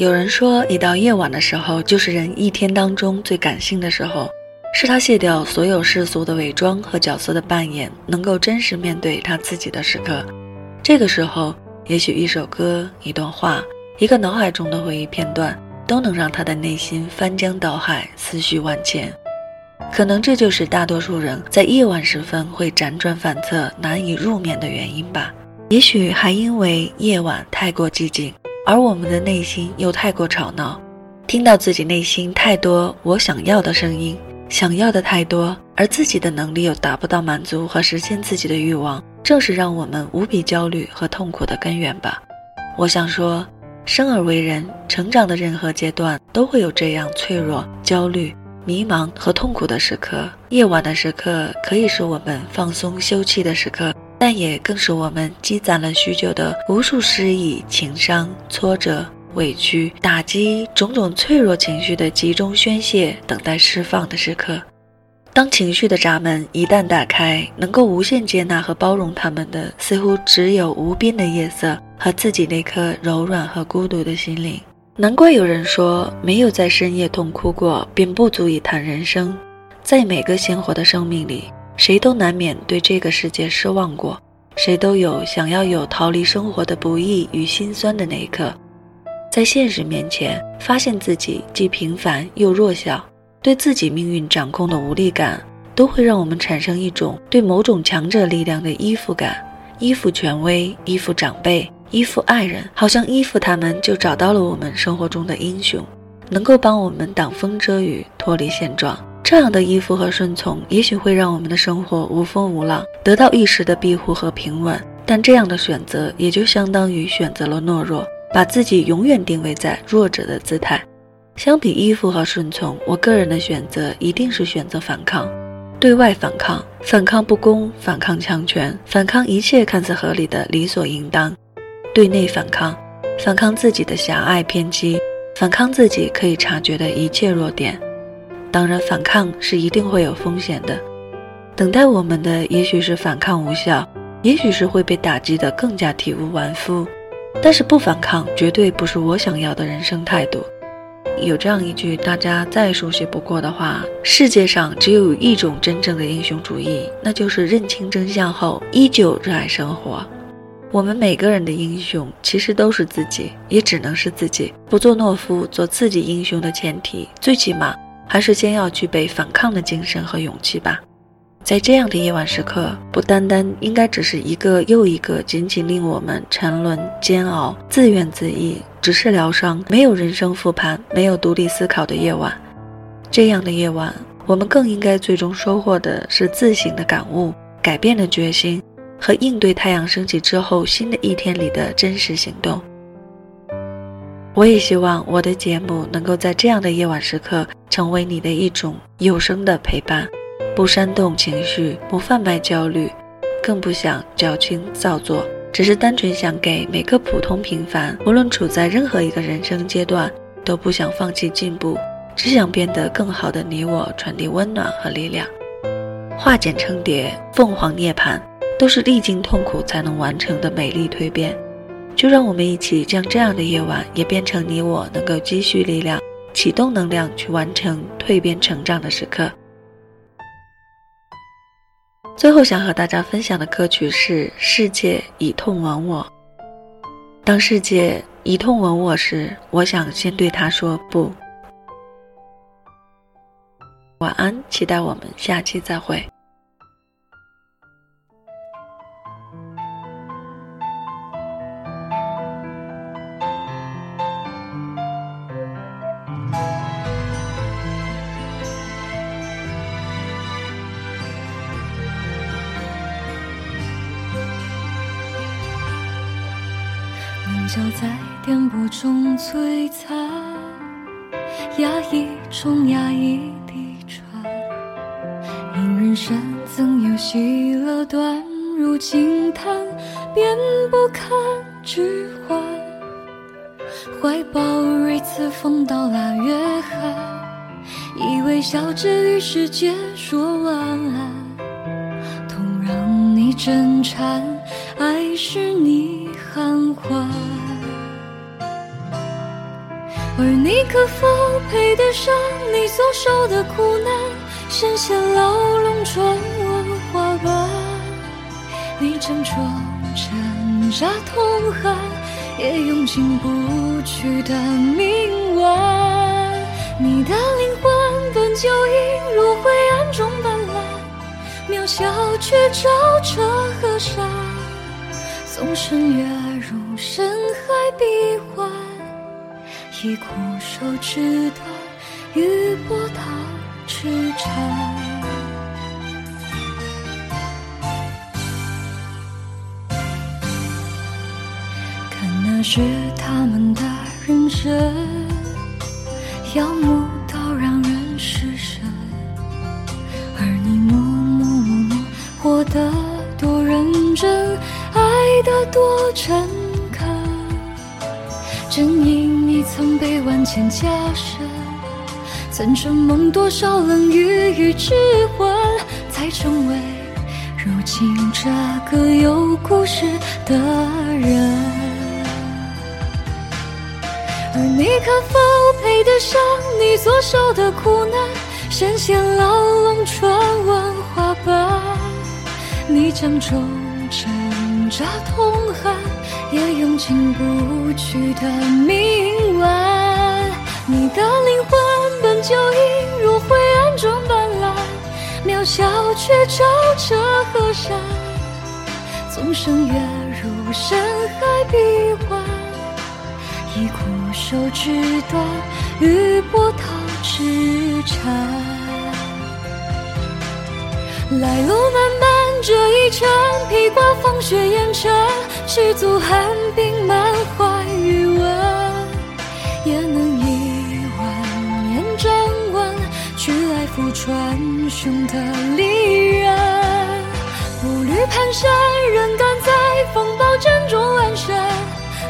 有人说，一到夜晚的时候，就是人一天当中最感性的时候，是他卸掉所有世俗的伪装和角色的扮演，能够真实面对他自己的时刻。这个时候，也许一首歌、一段话、一个脑海中的回忆片段，都能让他的内心翻江倒海，思绪万千。可能这就是大多数人在夜晚时分会辗转反侧、难以入眠的原因吧。也许还因为夜晚太过寂静。而我们的内心又太过吵闹，听到自己内心太多我想要的声音，想要的太多，而自己的能力又达不到满足和实现自己的欲望，正是让我们无比焦虑和痛苦的根源吧。我想说，生而为人，成长的任何阶段都会有这样脆弱、焦虑、迷茫和痛苦的时刻。夜晚的时刻可以是我们放松休憩的时刻。但也更是我们积攒了许久的无数失意、情伤、挫折、委屈、打击，种种脆弱情绪的集中宣泄，等待释放的时刻。当情绪的闸门一旦打开，能够无限接纳和包容他们的，似乎只有无边的夜色和自己那颗柔软和孤独的心灵。难怪有人说，没有在深夜痛哭过，便不足以谈人生。在每个鲜活的生命里。谁都难免对这个世界失望过，谁都有想要有逃离生活的不易与心酸的那一刻，在现实面前，发现自己既平凡又弱小，对自己命运掌控的无力感，都会让我们产生一种对某种强者力量的依附感，依附权威，依附长辈，依附爱人，好像依附他们就找到了我们生活中的英雄，能够帮我们挡风遮雨，脱离现状。这样的依附和顺从，也许会让我们的生活无风无浪，得到一时的庇护和平稳。但这样的选择，也就相当于选择了懦弱，把自己永远定位在弱者的姿态。相比依附和顺从，我个人的选择一定是选择反抗，对外反抗，反抗不公，反抗强权，反抗一切看似合理的理所应当；对内反抗，反抗自己的狭隘偏激，反抗自己可以察觉的一切弱点。当然，反抗是一定会有风险的。等待我们的，也许是反抗无效，也许是会被打击得更加体无完肤。但是不反抗，绝对不是我想要的人生态度。有这样一句大家再熟悉不过的话：世界上只有一种真正的英雄主义，那就是认清真相后依旧热爱生活。我们每个人的英雄，其实都是自己，也只能是自己。不做懦夫，做自己英雄的前提，最起码。还是先要具备反抗的精神和勇气吧。在这样的夜晚时刻，不单单应该只是一个又一个仅仅令我们沉沦、煎熬、自怨自艾、只是疗伤、没有人生复盘、没有独立思考的夜晚。这样的夜晚，我们更应该最终收获的是自省的感悟、改变的决心和应对太阳升起之后新的一天里的真实行动。我也希望我的节目能够在这样的夜晚时刻，成为你的一种有声的陪伴，不煽动情绪，不贩卖焦虑，更不想矫情造作，只是单纯想给每个普通平凡，无论处在任何一个人生阶段，都不想放弃进步，只想变得更好的你我传递温暖和力量，化茧成蝶，凤凰涅槃，都是历经痛苦才能完成的美丽蜕变。就让我们一起将这样的夜晚也变成你我能够积蓄力量、启动能量去完成蜕变成长的时刻。最后想和大家分享的歌曲是《世界以痛吻我》。当世界以痛吻我时，我想先对他说不。晚安，期待我们下期再会。在颠簸中璀璨，压抑中压抑地喘。因人生怎有喜乐短如惊叹，便不堪置换。怀抱锐刺风刀腊月寒，以为笑着与世界说晚安。痛让你震颤，爱使你含欢。而你可否配得上你所受的苦难？身陷牢笼，中问花瓣。你挣脱挣扎痛喊，也用尽不去的铭文。你的灵魂本就映入灰暗中斑斓，渺小却照彻河山。纵身跃入深海彼岸。以枯手指断，与波涛痴缠。看那是他们的认真，耀目到让人失神。而你默默默默活得多认真，爱得多诚恳。正因曾被万千加深，曾承蒙多少冷雨与质问，才成为如今这个有故事的人。而你可否配得上你所受的苦难？身陷牢笼，传闻花瓣，你将中挣这痛恨。也用尽不去的铭文。你的灵魂本就映入灰暗中斑斓，渺小却照彻河山。纵身跃入深海闭环，以枯手指断，与波涛痴缠。来路漫漫这一程，披挂风雪烟尘，赤足寒冰满怀余温，也能一万年征问，去来复传雄的利刃。步履蹒跚，仍敢在风暴阵中安身，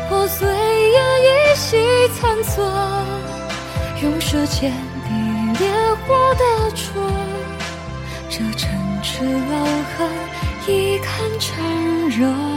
破碎也依稀残存，用舌尖抵烈火的唇。这老恨，已堪称热